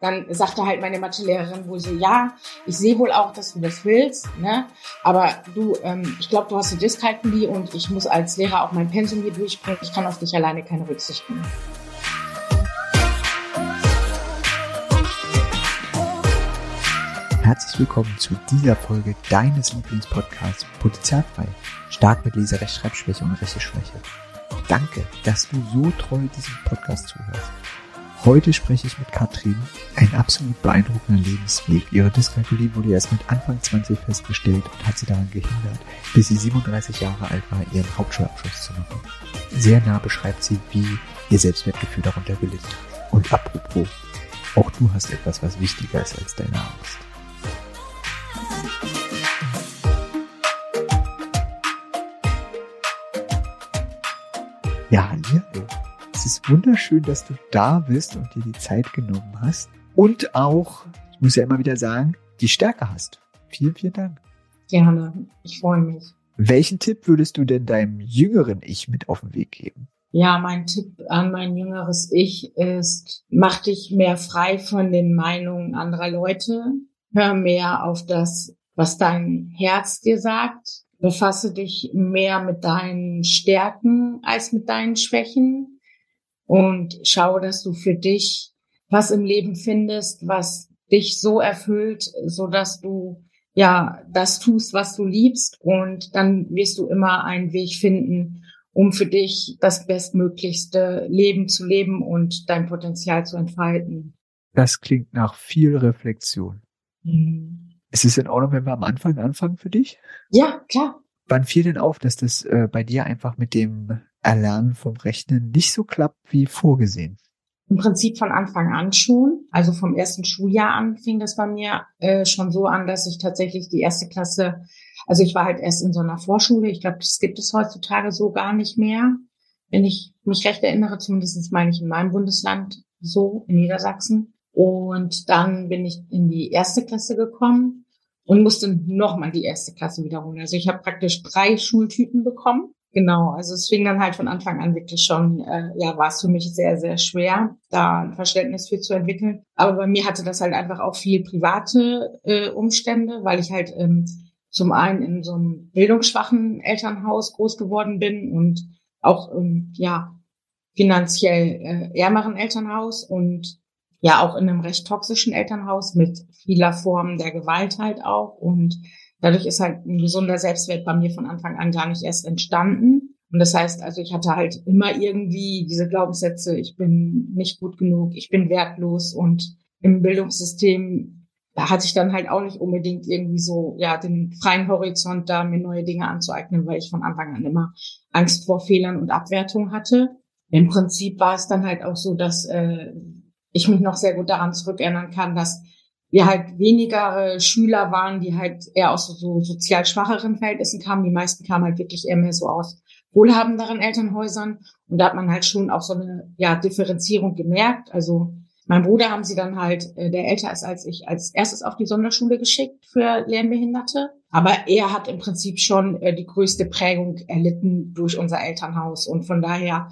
dann sagte halt meine Mathelehrerin wohl so, ja, ich sehe wohl auch, dass du das willst, ne? aber du, ähm, ich glaube, du hast die Dyskalkulie und ich muss als Lehrer auch mein Pensum hier durchbringen. Ich kann auf dich alleine keine Rücksicht nehmen. Herzlich willkommen zu dieser Folge deines Lieblingspodcasts Potenzialfrei. Stark mit Leser, Rechtschreibschwäche und Rechteschwäche. Danke, dass du so treu diesem Podcast zuhörst. Heute spreche ich mit Katrin. Ein absolut beeindruckender Lebensweg. Ihre Dyskalkulie wurde erst mit Anfang 20 festgestellt und hat sie daran gehindert, bis sie 37 Jahre alt war, ihren Hauptschulabschluss zu machen. Sehr nah beschreibt sie, wie ihr Selbstwertgefühl darunter gelitten. Und apropos, auch du hast etwas, was wichtiger ist als deine Angst. Ja, hallo ist wunderschön, dass du da bist und dir die Zeit genommen hast. Und auch, ich muss ja immer wieder sagen, die Stärke hast. Vielen, vielen Dank. Gerne. Ich freue mich. Welchen Tipp würdest du denn deinem jüngeren Ich mit auf den Weg geben? Ja, mein Tipp an mein jüngeres Ich ist, mach dich mehr frei von den Meinungen anderer Leute. Hör mehr auf das, was dein Herz dir sagt. Befasse dich mehr mit deinen Stärken als mit deinen Schwächen und schau, dass du für dich was im Leben findest, was dich so erfüllt, so dass du ja das tust, was du liebst und dann wirst du immer einen Weg finden, um für dich das bestmöglichste Leben zu leben und dein Potenzial zu entfalten. Das klingt nach viel Reflexion. Mhm. Ist es in Ordnung, wenn wir am Anfang anfangen für dich? Ja, klar. Wann fiel denn auf, dass das äh, bei dir einfach mit dem Erlernen vom Rechnen nicht so klappt wie vorgesehen? Im Prinzip von Anfang an schon. Also vom ersten Schuljahr an fing das bei mir äh, schon so an, dass ich tatsächlich die erste Klasse, also ich war halt erst in so einer Vorschule. Ich glaube, das gibt es heutzutage so gar nicht mehr. Wenn ich mich recht erinnere, zumindest meine ich in meinem Bundesland so, in Niedersachsen. Und dann bin ich in die erste Klasse gekommen und musste nochmal die erste Klasse wiederholen. Also ich habe praktisch drei Schultypen bekommen Genau, also es fing dann halt von Anfang an wirklich schon, äh, ja, war es für mich sehr, sehr schwer, da ein Verständnis für zu entwickeln. Aber bei mir hatte das halt einfach auch viel private äh, Umstände, weil ich halt ähm, zum einen in so einem bildungsschwachen Elternhaus groß geworden bin und auch, ähm, ja, finanziell äh, ärmeren Elternhaus und ja auch in einem recht toxischen Elternhaus mit vieler Formen der Gewalt halt auch und Dadurch ist halt ein gesunder Selbstwert bei mir von Anfang an gar nicht erst entstanden. Und das heißt, also ich hatte halt immer irgendwie diese Glaubenssätze, ich bin nicht gut genug, ich bin wertlos und im Bildungssystem, da hatte ich dann halt auch nicht unbedingt irgendwie so, ja, den freien Horizont da, mir neue Dinge anzueignen, weil ich von Anfang an immer Angst vor Fehlern und Abwertung hatte. Im Prinzip war es dann halt auch so, dass äh, ich mich noch sehr gut daran zurückerinnern kann, dass wir halt weniger äh, Schüler waren, die halt eher aus so sozial schwacheren Verhältnissen kamen. Die meisten kamen halt wirklich eher mehr so aus wohlhabenderen Elternhäusern. Und da hat man halt schon auch so eine ja, Differenzierung gemerkt. Also mein Bruder haben sie dann halt, äh, der älter ist als ich, als erstes auf die Sonderschule geschickt für Lernbehinderte. Aber er hat im Prinzip schon äh, die größte Prägung erlitten durch unser Elternhaus. Und von daher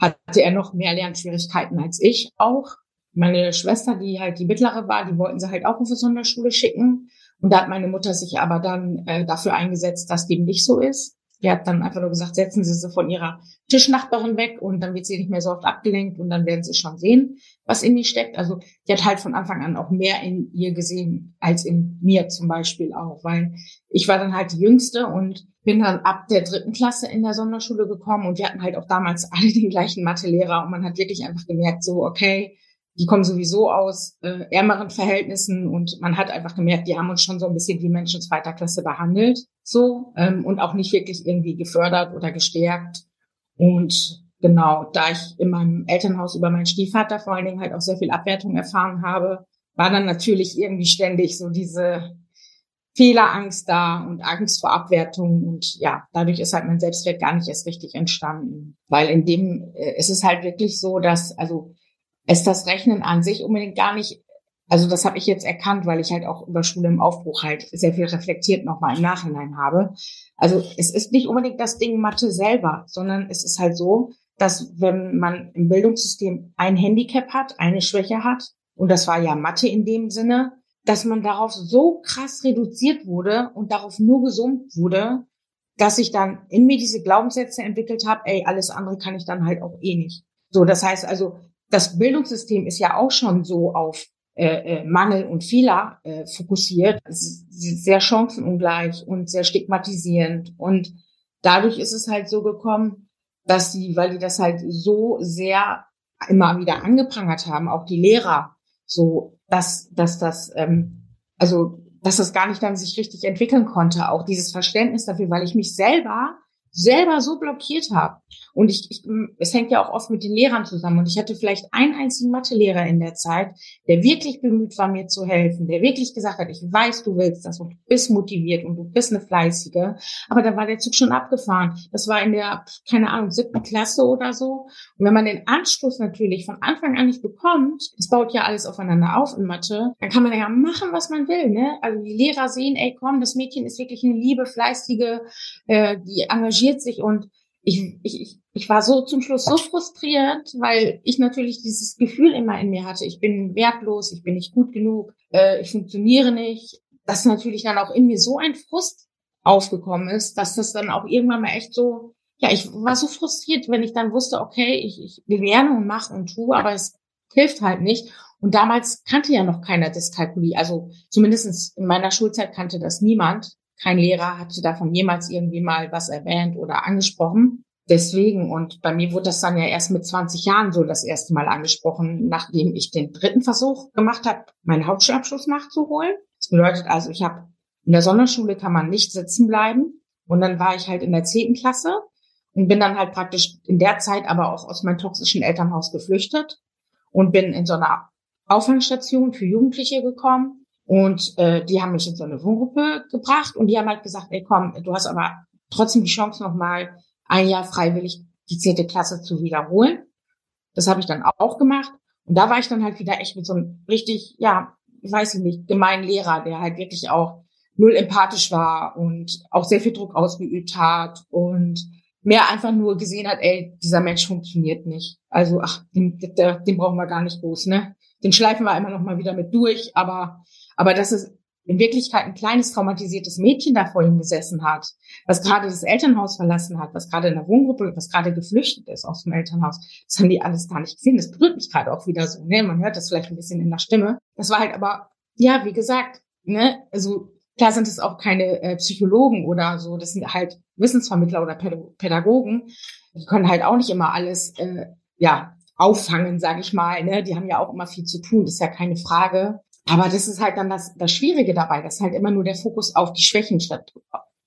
hatte er noch mehr Lernschwierigkeiten als ich auch meine Schwester, die halt die mittlere war, die wollten sie halt auch auf eine Sonderschule schicken. Und da hat meine Mutter sich aber dann äh, dafür eingesetzt, dass dem nicht so ist. Die hat dann einfach nur gesagt, setzen Sie sie von ihrer Tischnachbarin weg und dann wird sie nicht mehr so oft abgelenkt und dann werden Sie schon sehen, was in ihr steckt. Also die hat halt von Anfang an auch mehr in ihr gesehen als in mir zum Beispiel auch, weil ich war dann halt die Jüngste und bin dann ab der dritten Klasse in der Sonderschule gekommen und wir hatten halt auch damals alle den gleichen Mathelehrer und man hat wirklich einfach gemerkt, so okay, die kommen sowieso aus äh, ärmeren Verhältnissen und man hat einfach gemerkt, die haben uns schon so ein bisschen wie Menschen zweiter Klasse behandelt, so ähm, und auch nicht wirklich irgendwie gefördert oder gestärkt. Und genau, da ich in meinem Elternhaus über meinen Stiefvater vor allen Dingen halt auch sehr viel Abwertung erfahren habe, war dann natürlich irgendwie ständig so diese Fehlerangst da und Angst vor Abwertung und ja, dadurch ist halt mein Selbstwert gar nicht erst richtig entstanden, weil in dem äh, es ist halt wirklich so, dass also ist das Rechnen an sich unbedingt gar nicht, also das habe ich jetzt erkannt, weil ich halt auch über Schule im Aufbruch halt sehr viel reflektiert nochmal im Nachhinein habe. Also es ist nicht unbedingt das Ding Mathe selber, sondern es ist halt so, dass wenn man im Bildungssystem ein Handicap hat, eine Schwäche hat, und das war ja Mathe in dem Sinne, dass man darauf so krass reduziert wurde und darauf nur gesummt wurde, dass ich dann in mir diese Glaubenssätze entwickelt habe, ey, alles andere kann ich dann halt auch eh nicht. So, das heißt also, das Bildungssystem ist ja auch schon so auf äh, äh, Mangel und Fehler äh, fokussiert, sehr chancenungleich und sehr stigmatisierend. Und dadurch ist es halt so gekommen, dass die, weil die das halt so sehr immer wieder angeprangert haben, auch die Lehrer, so dass, dass das, ähm, also dass das gar nicht dann sich richtig entwickeln konnte, auch dieses Verständnis dafür, weil ich mich selber selber so blockiert habe. Und ich, ich, es hängt ja auch oft mit den Lehrern zusammen. Und ich hatte vielleicht einen einzigen Mathelehrer in der Zeit, der wirklich bemüht war, mir zu helfen, der wirklich gesagt hat, ich weiß, du willst das und du bist motiviert und du bist eine Fleißige. Aber da war der Zug schon abgefahren. Das war in der, keine Ahnung, siebten Klasse oder so. Und wenn man den Anschluss natürlich von Anfang an nicht bekommt, es baut ja alles aufeinander auf in Mathe, dann kann man ja machen, was man will. Ne? Also die Lehrer sehen, ey komm, das Mädchen ist wirklich eine liebe, fleißige, äh, die engagiert sich und ich, ich, ich war so zum Schluss so frustriert, weil ich natürlich dieses Gefühl immer in mir hatte, ich bin wertlos, ich bin nicht gut genug, äh, ich funktioniere nicht, dass natürlich dann auch in mir so ein Frust aufgekommen ist, dass das dann auch irgendwann mal echt so, ja, ich war so frustriert, wenn ich dann wusste, okay, ich, ich lerne und mache und tue, aber es hilft halt nicht. Und damals kannte ja noch keiner Dyskalkulie. Also zumindest in meiner Schulzeit kannte das niemand. Kein Lehrer hatte davon jemals irgendwie mal was erwähnt oder angesprochen. Deswegen, und bei mir wurde das dann ja erst mit 20 Jahren so das erste Mal angesprochen, nachdem ich den dritten Versuch gemacht habe, meinen Hauptschulabschluss nachzuholen. Das bedeutet also, ich habe in der Sonderschule kann man nicht sitzen bleiben. Und dann war ich halt in der zehnten Klasse und bin dann halt praktisch in der Zeit aber auch aus meinem toxischen Elternhaus geflüchtet und bin in so einer Auffangstation für Jugendliche gekommen und äh, die haben mich in so eine Wohngruppe gebracht und die haben halt gesagt, ey komm, du hast aber trotzdem die Chance nochmal ein Jahr freiwillig die zehnte Klasse zu wiederholen. Das habe ich dann auch gemacht. Und da war ich dann halt wieder echt mit so einem richtig, ja, ich weiß nicht, gemeinen Lehrer, der halt wirklich auch null empathisch war und auch sehr viel Druck ausgeübt hat und mehr einfach nur gesehen hat, ey, dieser Mensch funktioniert nicht. Also, ach, den, den, brauchen wir gar nicht groß, ne? Den schleifen wir immer noch mal wieder mit durch, aber aber dass es in Wirklichkeit ein kleines traumatisiertes Mädchen da vor ihm gesessen hat, was gerade das Elternhaus verlassen hat, was gerade in der Wohngruppe, was gerade geflüchtet ist aus dem Elternhaus, das haben die alles gar nicht gesehen. Das berührt mich gerade auch wieder so. Ne? Man hört das vielleicht ein bisschen in der Stimme. Das war halt aber, ja, wie gesagt, ne, also klar sind es auch keine äh, Psychologen oder so, das sind halt Wissensvermittler oder Pädagogen. Die können halt auch nicht immer alles, äh, ja, auffangen, sage ich mal. Ne? Die haben ja auch immer viel zu tun, das ist ja keine Frage. Aber das ist halt dann das, das Schwierige dabei, dass halt immer nur der Fokus auf die Schwächen statt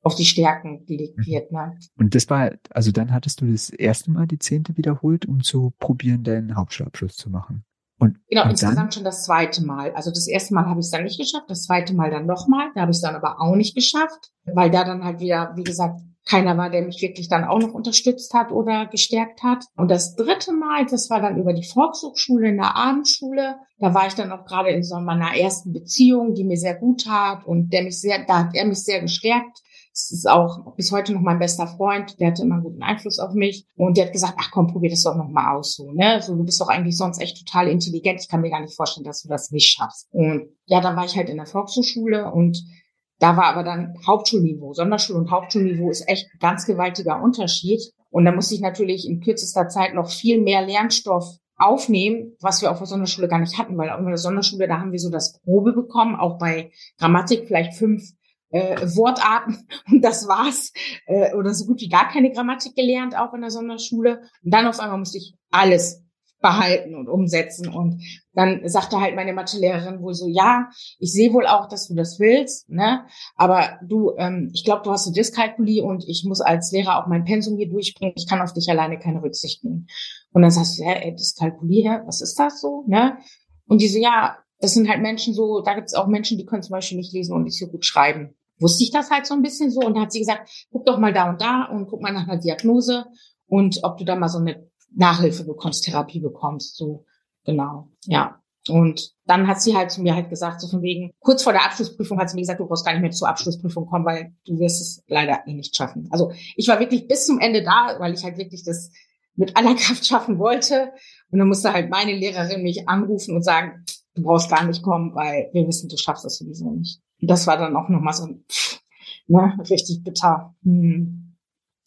auf die Stärken gelegt mhm. wird. Ne? Und das war, also dann hattest du das erste Mal die Zehnte wiederholt, um zu probieren, deinen Hauptschulabschluss zu machen. Und, genau, und insgesamt dann? schon das zweite Mal. Also das erste Mal habe ich es dann nicht geschafft, das zweite Mal dann nochmal. Da habe ich es dann aber auch nicht geschafft, weil da dann halt wieder, wie gesagt, keiner war, der mich wirklich dann auch noch unterstützt hat oder gestärkt hat. Und das dritte Mal, das war dann über die Volkshochschule in der Abendschule. Da war ich dann auch gerade in so meiner ersten Beziehung, die mir sehr gut tat und der mich sehr, da hat er mich sehr gestärkt. Das ist auch bis heute noch mein bester Freund. Der hatte immer einen guten Einfluss auf mich. Und der hat gesagt, ach komm, probier das doch noch mal aus, so, ne? So, du bist doch eigentlich sonst echt total intelligent. Ich kann mir gar nicht vorstellen, dass du das nicht schaffst. Und ja, dann war ich halt in der Volkshochschule und da war aber dann Hauptschulniveau. Sonderschul- und Hauptschulniveau ist echt ein ganz gewaltiger Unterschied. Und da musste ich natürlich in kürzester Zeit noch viel mehr Lernstoff aufnehmen, was wir auf der Sonderschule gar nicht hatten, weil in der Sonderschule, da haben wir so das Probe bekommen, auch bei Grammatik vielleicht fünf äh, Wortarten und das war's. Äh, oder so gut wie gar keine Grammatik gelernt, auch in der Sonderschule. Und dann auf einmal musste ich alles behalten und umsetzen. Und dann sagte halt meine Mathelehrerin wohl so, ja, ich sehe wohl auch, dass du das willst, ne? Aber du, ähm, ich glaube, du hast eine Dyskalkulie und ich muss als Lehrer auch mein Pensum hier durchbringen. Ich kann auf dich alleine keine Rücksicht nehmen. Und dann sagst du, ja, ey, Dyskalkulie, was ist das so, ne? Und die so, ja, das sind halt Menschen so, da gibt es auch Menschen, die können zum Beispiel nicht lesen und nicht so gut schreiben. Wusste ich das halt so ein bisschen so und da hat sie gesagt, guck doch mal da und da und guck mal nach einer Diagnose und ob du da mal so eine Nachhilfe bekommst, Therapie bekommst, so genau, ja. Und dann hat sie halt zu mir halt gesagt, so von wegen, kurz vor der Abschlussprüfung hat sie mir gesagt, du brauchst gar nicht mehr zur Abschlussprüfung kommen, weil du wirst es leider nicht schaffen. Also ich war wirklich bis zum Ende da, weil ich halt wirklich das mit aller Kraft schaffen wollte. Und dann musste halt meine Lehrerin mich anrufen und sagen, du brauchst gar nicht kommen, weil wir wissen, du schaffst das sowieso nicht. Und das war dann auch nochmal so ein, ne, richtig bitter. Hm.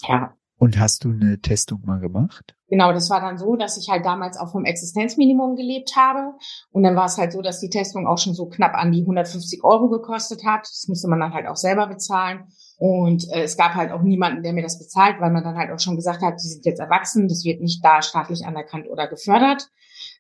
Ja. Und hast du eine Testung mal gemacht? Genau, das war dann so, dass ich halt damals auch vom Existenzminimum gelebt habe. Und dann war es halt so, dass die Testung auch schon so knapp an die 150 Euro gekostet hat. Das musste man dann halt auch selber bezahlen. Und äh, es gab halt auch niemanden, der mir das bezahlt, weil man dann halt auch schon gesagt hat, die sind jetzt erwachsen, das wird nicht da staatlich anerkannt oder gefördert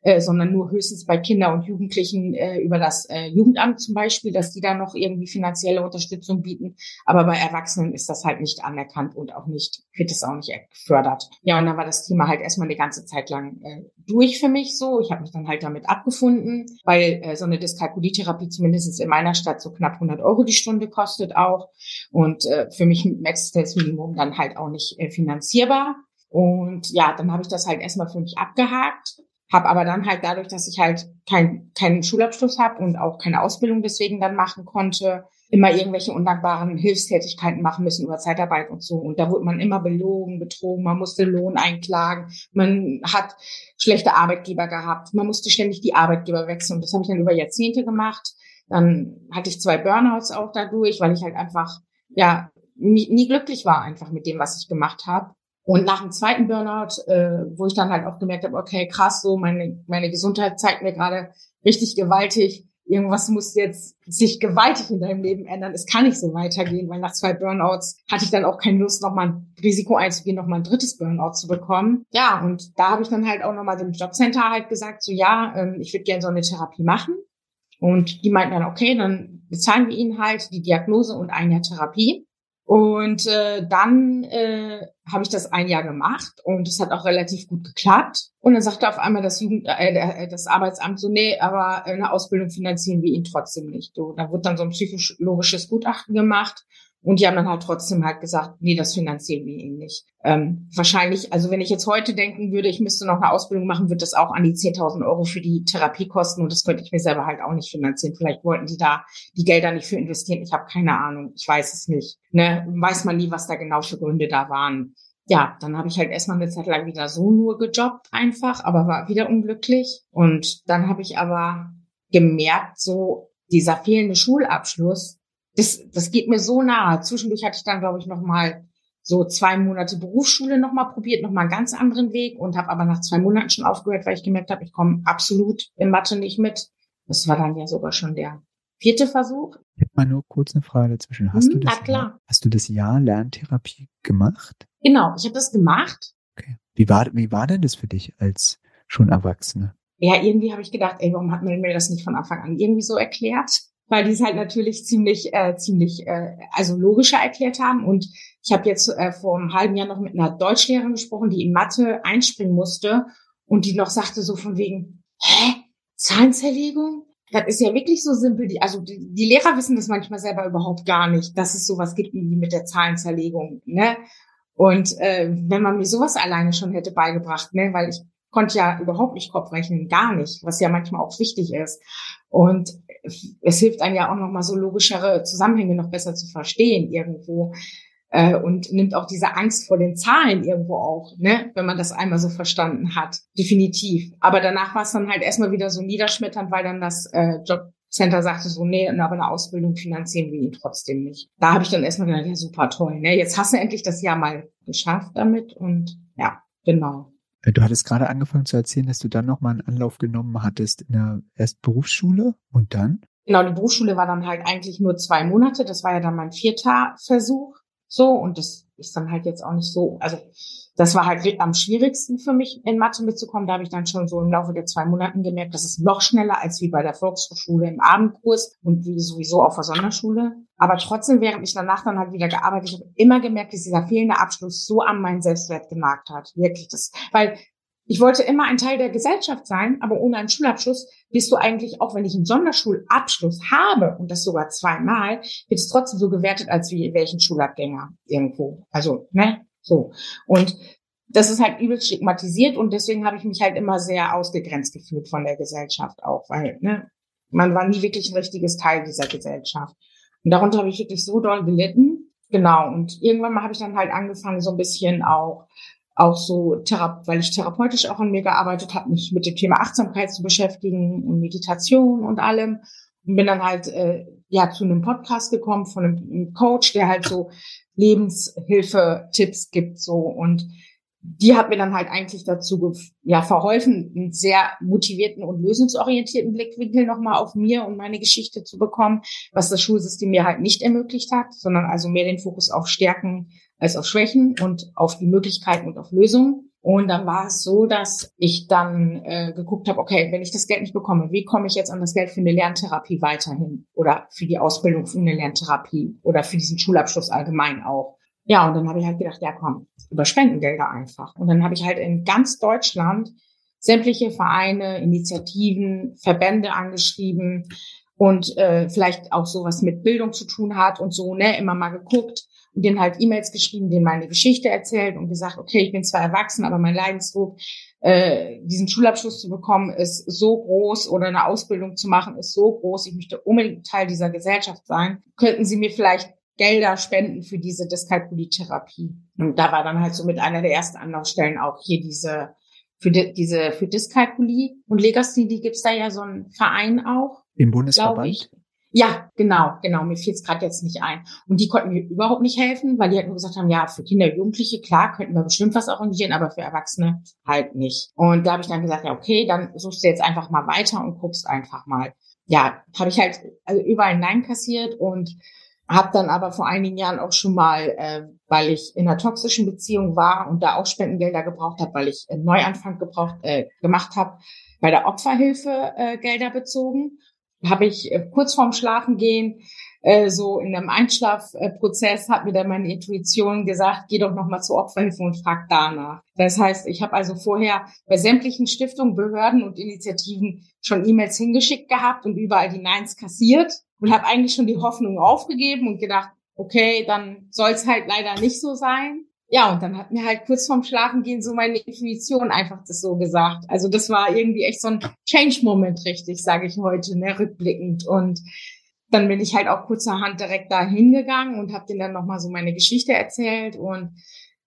äh, sondern nur höchstens bei Kinder und Jugendlichen äh, über das äh, Jugendamt zum Beispiel, dass die da noch irgendwie finanzielle Unterstützung bieten. Aber bei Erwachsenen ist das halt nicht anerkannt und auch nicht, wird es auch nicht gefördert. Ja, und dann war das Thema halt erstmal eine ganze Zeit lang äh, durch für mich so. Ich habe mich dann halt damit abgefunden, weil äh, so eine Dyskalkulietherapie zumindest in meiner Stadt so knapp 100 Euro die Stunde kostet auch. Und äh, für mich dem Existenzminimum dann halt auch nicht äh, finanzierbar. Und ja, dann habe ich das halt erstmal für mich abgehakt habe aber dann halt dadurch, dass ich halt kein, keinen Schulabschluss habe und auch keine Ausbildung deswegen dann machen konnte, immer irgendwelche undankbaren Hilfstätigkeiten machen müssen über Zeitarbeit und so. Und da wurde man immer belogen, betrogen, man musste Lohn einklagen, man hat schlechte Arbeitgeber gehabt, man musste ständig die Arbeitgeber wechseln. Und das habe ich dann über Jahrzehnte gemacht. Dann hatte ich zwei Burnouts auch dadurch, weil ich halt einfach, ja, nie, nie glücklich war einfach mit dem, was ich gemacht habe. Und nach dem zweiten Burnout, äh, wo ich dann halt auch gemerkt habe, okay, krass, so meine, meine Gesundheit zeigt mir gerade richtig gewaltig, irgendwas muss jetzt sich gewaltig in deinem Leben ändern. Es kann nicht so weitergehen, weil nach zwei Burnouts hatte ich dann auch keine Lust, nochmal ein Risiko einzugehen, nochmal ein drittes Burnout zu bekommen. Ja, und da habe ich dann halt auch nochmal dem Jobcenter halt gesagt, so ja, ähm, ich würde gerne so eine Therapie machen. Und die meinten dann, okay, dann bezahlen wir ihnen halt die Diagnose und ein Jahr Therapie. Und äh, dann äh, habe ich das ein Jahr gemacht und es hat auch relativ gut geklappt. Und dann sagte auf einmal das Jugend, äh, äh, das Arbeitsamt so, nee, aber eine Ausbildung finanzieren wir ihn trotzdem nicht. So, da wurde dann so ein psychologisches Gutachten gemacht und die haben dann halt trotzdem halt gesagt, nee, das finanzieren wir ihnen nicht. Ähm, wahrscheinlich, also wenn ich jetzt heute denken würde, ich müsste noch eine Ausbildung machen, wird das auch an die 10.000 Euro für die Therapie kosten und das könnte ich mir selber halt auch nicht finanzieren. Vielleicht wollten die da die Gelder nicht für investieren. Ich habe keine Ahnung. Ich weiß es nicht. Ne? Weiß man nie, was da genau für Gründe da waren. Ja, dann habe ich halt erstmal eine Zeit lang wieder so nur gejobbt einfach, aber war wieder unglücklich. Und dann habe ich aber gemerkt, so dieser fehlende Schulabschluss, das, das geht mir so nahe. Zwischendurch hatte ich dann, glaube ich, noch mal so zwei Monate Berufsschule noch mal probiert, noch mal einen ganz anderen Weg und habe aber nach zwei Monaten schon aufgehört, weil ich gemerkt habe, ich komme absolut in Mathe nicht mit. Das war dann ja sogar schon der vierte Versuch. Ich habe mal nur kurz eine Frage dazwischen. Hast, hm, du, das Jahr, hast du das Jahr Lerntherapie gemacht? Genau, ich habe das gemacht. Okay. Wie war, wie war denn das für dich als schon Erwachsene? Ja, irgendwie habe ich gedacht, ey, warum hat man mir das nicht von Anfang an irgendwie so erklärt? Weil die es halt natürlich ziemlich, äh, ziemlich, äh, also logischer erklärt haben. Und ich habe jetzt äh, vor einem halben Jahr noch mit einer Deutschlehrerin gesprochen, die in Mathe einspringen musste und die noch sagte so von wegen, hä, Zahlenzerlegung? Das ist ja wirklich so simpel. Die, also die, die Lehrer wissen das manchmal selber überhaupt gar nicht, dass es sowas gibt wie mit der Zahlenzerlegung. Ne? Und äh, wenn man mir sowas alleine schon hätte beigebracht, ne, weil ich konnte ja überhaupt nicht Kopfrechnen, gar nicht, was ja manchmal auch wichtig ist. Und es hilft einem ja auch nochmal so logischere Zusammenhänge noch besser zu verstehen irgendwo. Äh, und nimmt auch diese Angst vor den Zahlen irgendwo auch, ne, wenn man das einmal so verstanden hat. Definitiv. Aber danach war es dann halt erstmal wieder so niederschmetternd, weil dann das äh, Jobcenter sagte so, nee, aber eine Ausbildung finanzieren wir ihn trotzdem nicht. Da habe ich dann erstmal gedacht, ja, super toll, ne? Jetzt hast du endlich das Jahr mal geschafft damit und ja, genau. Äh, du hattest gerade angefangen zu erzählen, dass du dann nochmal einen Anlauf genommen hattest in der erst Berufsschule und dann? Genau, die Berufsschule war dann halt eigentlich nur zwei Monate. Das war ja dann mein vierter Versuch. So, und das ist dann halt jetzt auch nicht so, also das war halt am schwierigsten für mich, in Mathe mitzukommen. Da habe ich dann schon so im Laufe der zwei Monaten gemerkt, das ist noch schneller als wie bei der Volkshochschule im Abendkurs und wie sowieso auf der Sonderschule. Aber trotzdem, während ich danach dann halt wieder gearbeitet habe, immer gemerkt, dass dieser fehlende Abschluss so an meinen Selbstwert genagt hat. Wirklich das, weil ich wollte immer ein Teil der Gesellschaft sein, aber ohne einen Schulabschluss bist du eigentlich, auch wenn ich einen Sonderschulabschluss habe und das sogar zweimal, wird es trotzdem so gewertet, als wie welchen Schulabgänger irgendwo. Also, ne? So. Und das ist halt übel stigmatisiert und deswegen habe ich mich halt immer sehr ausgegrenzt gefühlt von der Gesellschaft auch, weil ne, man war nie wirklich ein richtiges Teil dieser Gesellschaft. Und darunter habe ich wirklich so doll gelitten. Genau. Und irgendwann mal habe ich dann halt angefangen, so ein bisschen auch auch so, weil ich therapeutisch auch an mir gearbeitet habe, mich mit dem Thema Achtsamkeit zu beschäftigen und Meditation und allem. Und bin dann halt äh, ja zu einem Podcast gekommen von einem Coach, der halt so Lebenshilfe-Tipps gibt so und die hat mir dann halt eigentlich dazu ja verholfen, einen sehr motivierten und lösungsorientierten Blickwinkel nochmal auf mir und meine Geschichte zu bekommen, was das Schulsystem mir halt nicht ermöglicht hat, sondern also mehr den Fokus auf Stärken als auf Schwächen und auf die Möglichkeiten und auf Lösungen. Und dann war es so, dass ich dann äh, geguckt habe, okay, wenn ich das Geld nicht bekomme, wie komme ich jetzt an das Geld für eine Lerntherapie weiterhin oder für die Ausbildung für eine Lerntherapie oder für diesen Schulabschluss allgemein auch. Ja, und dann habe ich halt gedacht, ja komm, über Spendengelder einfach. Und dann habe ich halt in ganz Deutschland sämtliche Vereine, Initiativen, Verbände angeschrieben und äh, vielleicht auch sowas mit Bildung zu tun hat und so, ne, immer mal geguckt und denen halt E-Mails geschrieben, denen meine Geschichte erzählt und gesagt, okay, ich bin zwar erwachsen, aber mein Leidensdruck, äh, diesen Schulabschluss zu bekommen, ist so groß oder eine Ausbildung zu machen, ist so groß. Ich möchte unbedingt Teil dieser Gesellschaft sein. Könnten Sie mir vielleicht Gelder spenden für diese Dyskalkulie-Therapie. Und da war dann halt so mit einer der ersten Anlaufstellen auch hier diese für die, diese für Dyskalkulie und Legasthenie gibt's da ja so einen Verein auch. Im Bundesverband? Ja, genau, genau. Mir fiel es gerade jetzt nicht ein. Und die konnten mir überhaupt nicht helfen, weil die halt nur gesagt haben, ja, für Kinder und Jugendliche, klar, könnten wir bestimmt was arrangieren, aber für Erwachsene halt nicht. Und da habe ich dann gesagt, ja, okay, dann suchst du jetzt einfach mal weiter und guckst einfach mal. Ja, habe ich halt also überall Nein kassiert und habe dann aber vor einigen Jahren auch schon mal, äh, weil ich in einer toxischen Beziehung war und da auch Spendengelder gebraucht habe, weil ich einen Neuanfang gebraucht, äh, gemacht habe, bei der Opferhilfe äh, Gelder bezogen. Habe ich äh, kurz vorm Schlafengehen äh, so in einem Einschlafprozess hat mir dann meine Intuition gesagt, geh doch nochmal zur Opferhilfe und frag danach. Das heißt, ich habe also vorher bei sämtlichen Stiftungen, Behörden und Initiativen schon E-Mails hingeschickt gehabt und überall die Neins kassiert und habe eigentlich schon die Hoffnung aufgegeben und gedacht, okay, dann soll es halt leider nicht so sein. Ja, und dann hat mir halt kurz vorm Schlafengehen so meine Intuition einfach das so gesagt. Also das war irgendwie echt so ein Change-Moment, richtig, sage ich heute, ne, rückblickend. Und dann bin ich halt auch kurzerhand direkt da hingegangen und habe denen dann nochmal so meine Geschichte erzählt und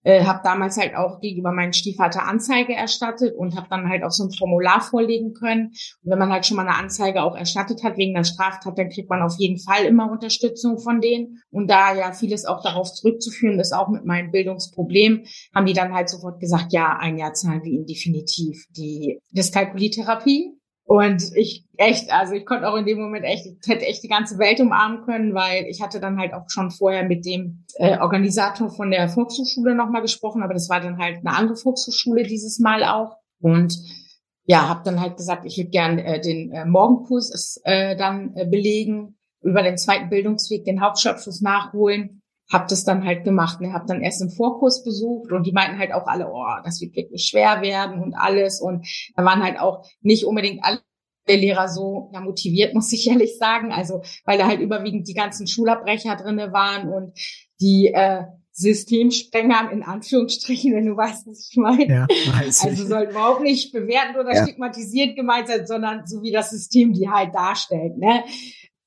äh, habe damals halt auch gegenüber meinem Stiefvater Anzeige erstattet und habe dann halt auch so ein Formular vorlegen können. Und wenn man halt schon mal eine Anzeige auch erstattet hat wegen einer Straftat, dann kriegt man auf jeden Fall immer Unterstützung von denen. Und da ja vieles auch darauf zurückzuführen ist, auch mit meinem Bildungsproblem, haben die dann halt sofort gesagt, ja, ein Jahr zahlen wir ihnen definitiv die Dyskalkulietherapie. Und ich echt, also ich konnte auch in dem Moment echt, ich hätte echt die ganze Welt umarmen können, weil ich hatte dann halt auch schon vorher mit dem äh, Organisator von der Volkshochschule nochmal gesprochen, aber das war dann halt eine andere Volkshochschule dieses Mal auch. Und ja, habe dann halt gesagt, ich würde gern äh, den äh, Morgenkurs äh, dann äh, belegen, über den zweiten Bildungsweg den Hauptschulabschluss nachholen habe das dann halt gemacht. Ne, habe dann erst einen Vorkurs besucht und die meinten halt auch alle, oh, das wird wirklich schwer werden und alles. Und da waren halt auch nicht unbedingt alle der Lehrer so ja, motiviert, muss ich ehrlich sagen. Also weil da halt überwiegend die ganzen Schulabbrecher drinne waren und die äh, Systemsprenger in Anführungsstrichen, wenn du weißt, was ich meine. Ja, weiß also soll überhaupt nicht bewerten oder ja. stigmatisiert gemeint sein, sondern so wie das System die halt darstellt. Ne?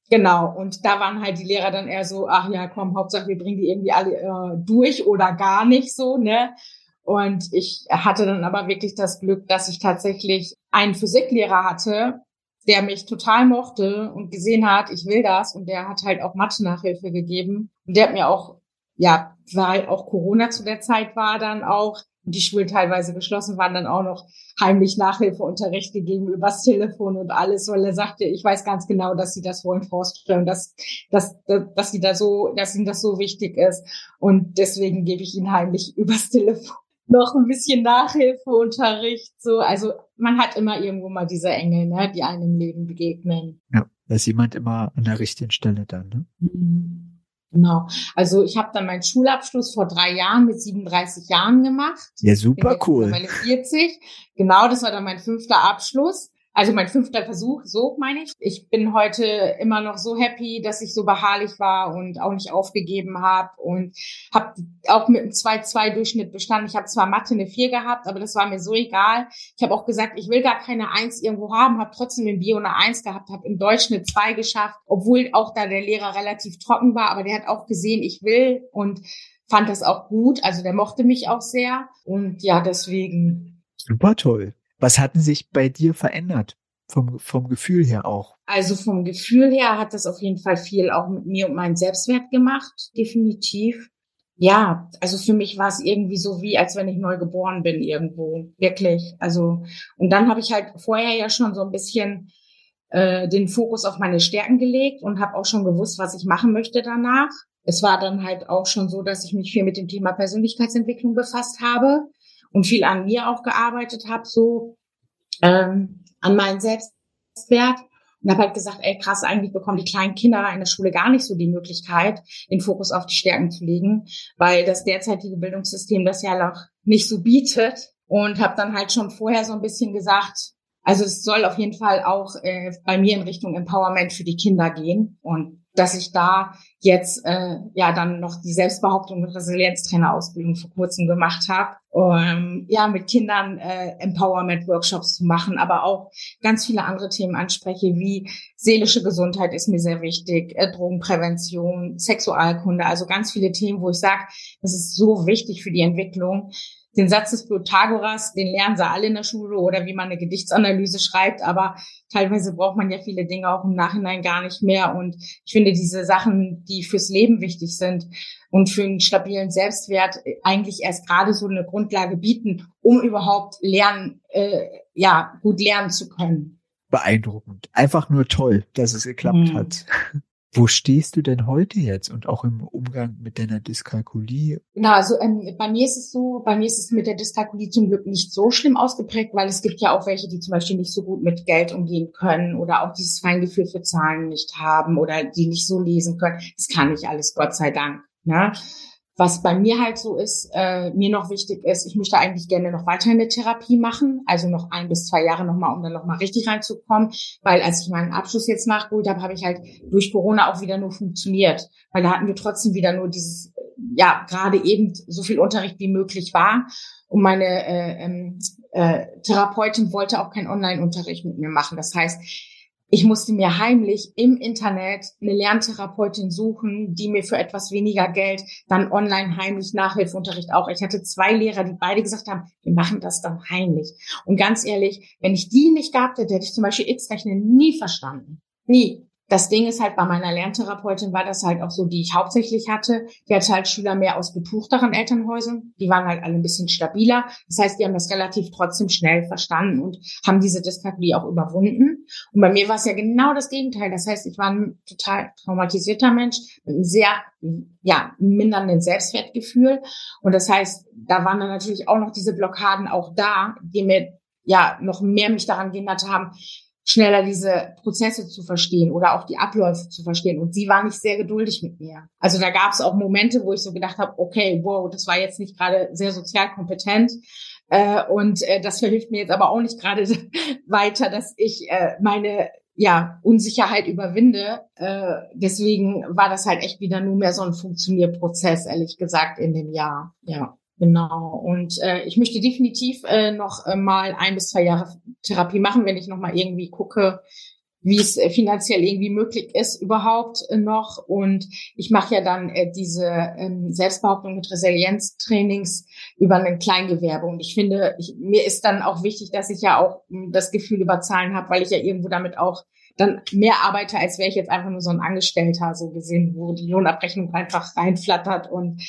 Genau, und da waren halt die Lehrer dann eher so, ach ja, komm, Hauptsache wir bringen die irgendwie alle äh, durch oder gar nicht so, ne? Und ich hatte dann aber wirklich das Glück, dass ich tatsächlich einen Physiklehrer hatte, der mich total mochte und gesehen hat, ich will das und der hat halt auch Mathe-Nachhilfe gegeben und der hat mir auch, ja, weil auch Corona zu der Zeit war dann auch, und die Schulen teilweise geschlossen waren, dann auch noch heimlich Nachhilfeunterricht gegeben übers Telefon und alles, weil er sagte, ich weiß ganz genau, dass sie das wollen vorstellen, dass, dass, dass sie da so, dass ihnen das so wichtig ist. Und deswegen gebe ich ihnen heimlich übers Telefon noch ein bisschen Nachhilfeunterricht. So, also man hat immer irgendwo mal diese Engel, ne, die einem im Leben begegnen. Ja, da ist jemand immer an der richtigen Stelle dann, ne? Mhm. Genau. Also ich habe dann meinen Schulabschluss vor drei Jahren mit 37 Jahren gemacht. Ja, super cool. Meine 40. Genau, das war dann mein fünfter Abschluss. Also mein fünfter Versuch, so meine ich. Ich bin heute immer noch so happy, dass ich so beharrlich war und auch nicht aufgegeben habe und habe auch mit einem 2-2-Durchschnitt bestanden. Ich habe zwar Mathe eine 4 gehabt, aber das war mir so egal. Ich habe auch gesagt, ich will gar keine 1 irgendwo haben, habe trotzdem im Bio eine 1 gehabt, habe im Deutsch eine 2 geschafft, obwohl auch da der Lehrer relativ trocken war, aber der hat auch gesehen, ich will und fand das auch gut. Also der mochte mich auch sehr. Und ja, deswegen. Super toll. Was hatten sich bei dir verändert? Vom, vom Gefühl her auch. Also vom Gefühl her hat das auf jeden Fall viel auch mit mir und meinem Selbstwert gemacht, definitiv. Ja, also für mich war es irgendwie so wie, als wenn ich neu geboren bin irgendwo, wirklich. Also und dann habe ich halt vorher ja schon so ein bisschen äh, den Fokus auf meine Stärken gelegt und habe auch schon gewusst, was ich machen möchte danach. Es war dann halt auch schon so, dass ich mich viel mit dem Thema Persönlichkeitsentwicklung befasst habe und viel an mir auch gearbeitet habe, so ähm, an meinen Selbstwert und habe halt gesagt, ey krass, eigentlich bekommen die kleinen Kinder in der Schule gar nicht so die Möglichkeit, den Fokus auf die Stärken zu legen, weil das derzeitige Bildungssystem das ja noch nicht so bietet. Und habe dann halt schon vorher so ein bisschen gesagt, also es soll auf jeden Fall auch äh, bei mir in Richtung Empowerment für die Kinder gehen. Und dass ich da jetzt äh, ja dann noch die Selbstbehauptung und Resilienztrainerausbildung vor kurzem gemacht habe, um ja mit Kindern äh, Empowerment-Workshops zu machen, aber auch ganz viele andere Themen anspreche, wie seelische Gesundheit ist mir sehr wichtig, äh, Drogenprävention, Sexualkunde, also ganz viele Themen, wo ich sage, das ist so wichtig für die Entwicklung, den Satz des Pythagoras, den lernen sie alle in der Schule oder wie man eine Gedichtsanalyse schreibt, aber teilweise braucht man ja viele Dinge auch im Nachhinein gar nicht mehr. Und ich finde diese Sachen, die fürs Leben wichtig sind und für einen stabilen Selbstwert eigentlich erst gerade so eine Grundlage bieten, um überhaupt lernen, äh, ja, gut lernen zu können. Beeindruckend. Einfach nur toll, dass es geklappt mhm. hat. Wo stehst du denn heute jetzt und auch im Umgang mit deiner Dyskalkulie? Na, also ähm, bei mir ist es so, bei mir ist es mit der Dyskalkulie zum Glück nicht so schlimm ausgeprägt, weil es gibt ja auch welche, die zum Beispiel nicht so gut mit Geld umgehen können oder auch dieses Feingefühl für Zahlen nicht haben oder die nicht so lesen können. Das kann ich alles, Gott sei Dank. Ne? Was bei mir halt so ist, äh, mir noch wichtig ist, ich möchte eigentlich gerne noch weiter eine Therapie machen, also noch ein bis zwei Jahre nochmal, um dann nochmal richtig reinzukommen, weil als ich meinen Abschluss jetzt nachgeholt habe, habe ich halt durch Corona auch wieder nur funktioniert, weil da hatten wir trotzdem wieder nur dieses, ja, gerade eben so viel Unterricht wie möglich war und meine äh, ähm, äh, Therapeutin wollte auch keinen Online-Unterricht mit mir machen. Das heißt, ich musste mir heimlich im Internet eine Lerntherapeutin suchen, die mir für etwas weniger Geld dann online heimlich Nachhilfeunterricht auch. Ich hatte zwei Lehrer, die beide gesagt haben, wir machen das dann heimlich. Und ganz ehrlich, wenn ich die nicht gehabt hätte, hätte ich zum Beispiel X-Rechnen nie verstanden. Nie. Das Ding ist halt, bei meiner Lerntherapeutin war das halt auch so, die ich hauptsächlich hatte. Die hatte halt Schüler mehr aus betuchteren Elternhäusern. Die waren halt alle ein bisschen stabiler. Das heißt, die haben das relativ trotzdem schnell verstanden und haben diese Dyskalkulie auch überwunden. Und bei mir war es ja genau das Gegenteil. Das heißt, ich war ein total traumatisierter Mensch mit einem sehr, ja, mindernden Selbstwertgefühl. Und das heißt, da waren dann natürlich auch noch diese Blockaden auch da, die mir ja noch mehr mich daran gehindert haben, schneller diese Prozesse zu verstehen oder auch die Abläufe zu verstehen. Und sie war nicht sehr geduldig mit mir. Also da gab es auch Momente, wo ich so gedacht habe, okay, wow, das war jetzt nicht gerade sehr sozial kompetent. Äh, und äh, das verhilft mir jetzt aber auch nicht gerade weiter, dass ich äh, meine ja, Unsicherheit überwinde. Äh, deswegen war das halt echt wieder nur mehr so ein Funktionierprozess, ehrlich gesagt, in dem Jahr. Ja. Genau. Und äh, ich möchte definitiv äh, noch äh, mal ein bis zwei Jahre Therapie machen, wenn ich noch mal irgendwie gucke, wie es äh, finanziell irgendwie möglich ist überhaupt äh, noch. Und ich mache ja dann äh, diese ähm, Selbstbehauptung mit Resilienztrainings über ein Kleingewerbe. Und ich finde, ich, mir ist dann auch wichtig, dass ich ja auch m, hm, das Gefühl über Zahlen habe, weil ich ja irgendwo damit auch dann mehr arbeite, als wäre ich jetzt einfach nur so ein Angestellter, so gesehen, wo die Lohnabrechnung einfach reinflattert und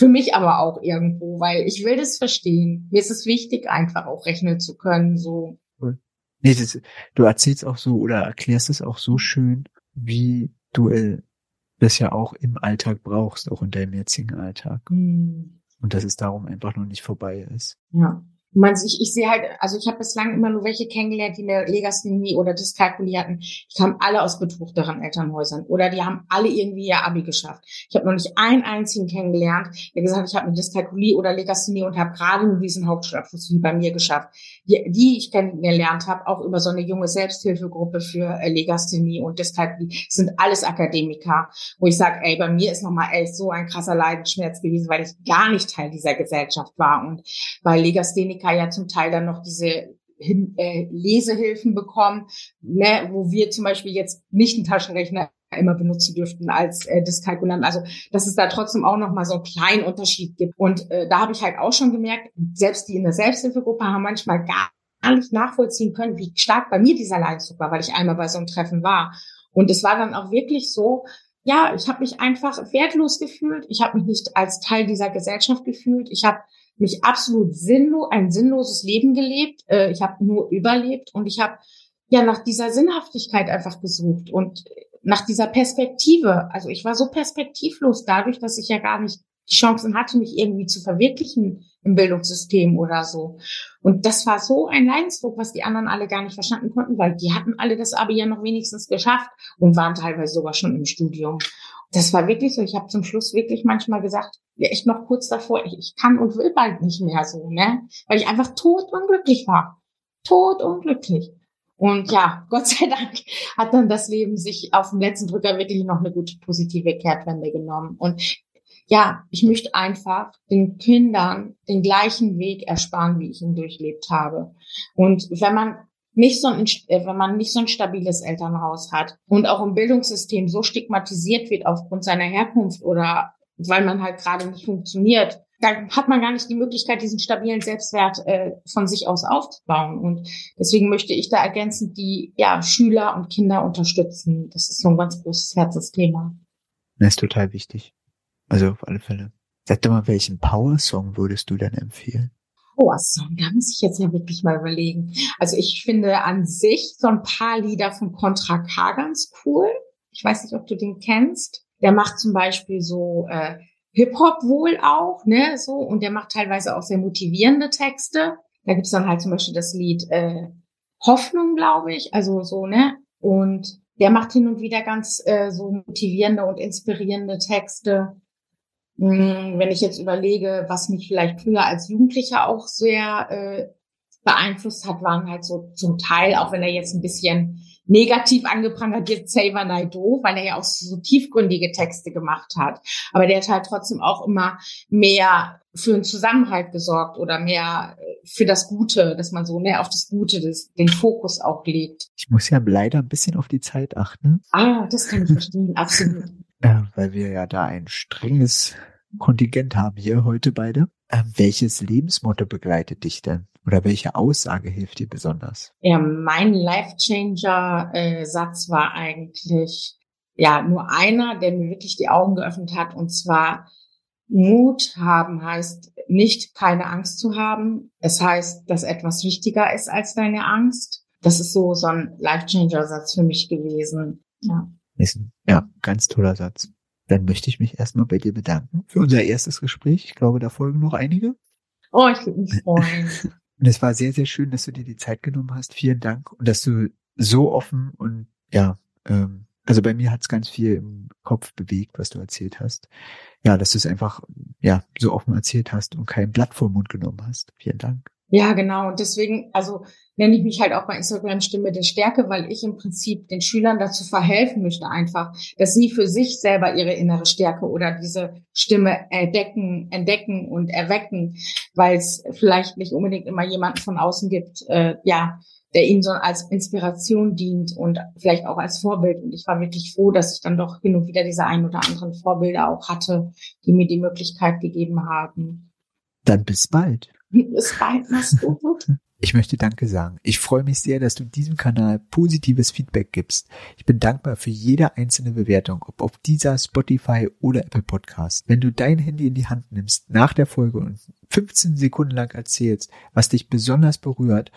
für mich aber auch irgendwo, weil ich will das verstehen. Mir ist es wichtig, einfach auch rechnen zu können, so. Nee, das, du erzählst auch so oder erklärst es auch so schön, wie du äh, das ja auch im Alltag brauchst, auch in deinem jetzigen Alltag. Mhm. Und dass es darum einfach noch nicht vorbei ist. Ja. Man, ich, ich sehe halt, also ich habe bislang immer nur welche kennengelernt, die eine Legasthenie oder Dyskalkulie hatten. Die kamen alle aus betuchteren Elternhäusern oder die haben alle irgendwie ihr Abi geschafft. Ich habe noch nicht einen einzigen kennengelernt, der gesagt hat, ich habe eine Dyskalkulie oder Legasthenie und habe gerade nur diesen Hauptschulabschluss wie bei mir geschafft. Die, die ich kennengelernt habe, auch über so eine junge Selbsthilfegruppe für äh, Legasthenie und Dyskalkulie, sind alles Akademiker, wo ich sage, ey, bei mir ist nochmal echt so ein krasser Leidensschmerz gewesen, weil ich gar nicht Teil dieser Gesellschaft war und bei Legasthenie Techniker ja zum Teil dann noch diese äh, Lesehilfen bekommen, ne, wo wir zum Beispiel jetzt nicht einen Taschenrechner immer benutzen dürften als äh, Dyskalkulant. Also dass es da trotzdem auch noch mal so einen kleinen Unterschied gibt. Und äh, da habe ich halt auch schon gemerkt, selbst die in der Selbsthilfegruppe haben manchmal gar nicht nachvollziehen können, wie stark bei mir dieser Leidensdruck war, weil ich einmal bei so einem Treffen war. Und es war dann auch wirklich so, ja, ich habe mich einfach wertlos gefühlt. Ich habe mich nicht als Teil dieser Gesellschaft gefühlt. Ich habe mich absolut sinnlos, ein sinnloses Leben gelebt. Äh, ich habe nur überlebt und ich habe ja nach dieser Sinnhaftigkeit einfach gesucht und nach dieser Perspektive. Also ich war so perspektivlos dadurch, dass ich ja gar nicht die Chancen hatte, mich irgendwie zu verwirklichen im Bildungssystem oder so. Und das war so ein Leidensdruck, was die anderen alle gar nicht verstanden konnten, weil die hatten alle das Abi ja noch wenigstens geschafft und waren teilweise sogar schon im Studium. Das war wirklich so. Ich habe zum Schluss wirklich manchmal gesagt, ja, echt noch kurz davor, ich, ich kann und will bald nicht mehr so, ne? Weil ich einfach tot unglücklich war. Tot unglücklich. Und ja, Gott sei Dank hat dann das Leben sich auf dem letzten Drücker wirklich noch eine gute positive Kehrtwende genommen. Und ja, ich möchte einfach den Kindern den gleichen Weg ersparen, wie ich ihn durchlebt habe. Und wenn man nicht so ein, äh, wenn man nicht so ein stabiles Elternhaus hat und auch im Bildungssystem so stigmatisiert wird aufgrund seiner Herkunft oder weil man halt gerade nicht funktioniert, dann hat man gar nicht die Möglichkeit, diesen stabilen Selbstwert äh, von sich aus aufzubauen. Und deswegen möchte ich da ergänzend die ja, Schüler und Kinder unterstützen. Das ist so ein ganz großes Herzensthema. Das ist total wichtig. Also auf alle Fälle. Sag doch mal, welchen Power-Song würdest du denn empfehlen? Power-Song, da muss ich jetzt ja wirklich mal überlegen. Also ich finde an sich so ein paar Lieder von Contra K ganz cool. Ich weiß nicht, ob du den kennst. Der macht zum Beispiel so äh, Hip-Hop wohl auch, ne, so, und der macht teilweise auch sehr motivierende Texte. Da gibt's dann halt zum Beispiel das Lied äh, Hoffnung, glaube ich, also so, ne, und der macht hin und wieder ganz äh, so motivierende und inspirierende Texte. Hm, wenn ich jetzt überlege, was mich vielleicht früher als Jugendlicher auch sehr äh, beeinflusst hat, waren halt so zum Teil, auch wenn er jetzt ein bisschen negativ angeprangert wird, Xavier Naidoo, weil er ja auch so tiefgründige Texte gemacht hat. Aber der hat halt trotzdem auch immer mehr für einen Zusammenhalt gesorgt oder mehr äh, für das Gute, dass man so mehr auf das Gute des, den Fokus auch legt. Ich muss ja leider ein bisschen auf die Zeit achten. Ah, das kann ich verstehen, absolut. Ja, weil wir ja da ein strenges Kontingent haben hier heute beide. Ähm, welches Lebensmotto begleitet dich denn? Oder welche Aussage hilft dir besonders? Ja, mein Life-Changer-Satz war eigentlich, ja, nur einer, der mir wirklich die Augen geöffnet hat. Und zwar, Mut haben heißt nicht keine Angst zu haben. Es heißt, dass etwas wichtiger ist als deine Angst. Das ist so, so ein Life-Changer-Satz für mich gewesen. Ja. Ja, ganz toller Satz. Dann möchte ich mich erstmal bei dir bedanken für unser erstes Gespräch. Ich glaube, da folgen noch einige. Oh, ich würde mich freuen. Und es war sehr, sehr schön, dass du dir die Zeit genommen hast. Vielen Dank. Und dass du so offen und ja, ähm, also bei mir hat es ganz viel im Kopf bewegt, was du erzählt hast. Ja, dass du es einfach ja so offen erzählt hast und kein Blatt vor den Mund genommen hast. Vielen Dank. Ja, genau. Und deswegen, also nenne ich mich halt auch bei Instagram Stimme der Stärke, weil ich im Prinzip den Schülern dazu verhelfen möchte einfach, dass sie für sich selber ihre innere Stärke oder diese Stimme entdecken, entdecken und erwecken, weil es vielleicht nicht unbedingt immer jemanden von außen gibt, äh, ja, der ihnen so als Inspiration dient und vielleicht auch als Vorbild. Und ich war wirklich froh, dass ich dann doch hin und wieder diese ein oder anderen Vorbilder auch hatte, die mir die Möglichkeit gegeben haben. Dann bis bald. Bis bald, mach's gut. Ich möchte Danke sagen. Ich freue mich sehr, dass du diesem Kanal positives Feedback gibst. Ich bin dankbar für jede einzelne Bewertung, ob auf dieser Spotify oder Apple Podcast. Wenn du dein Handy in die Hand nimmst nach der Folge und 15 Sekunden lang erzählst, was dich besonders berührt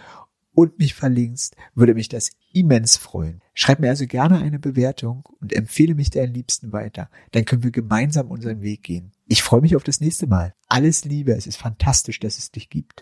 und mich verlinkst, würde mich das immens freuen. Schreib mir also gerne eine Bewertung und empfehle mich deinen Liebsten weiter. Dann können wir gemeinsam unseren Weg gehen. Ich freue mich auf das nächste Mal. Alles Liebe, es ist fantastisch, dass es dich gibt.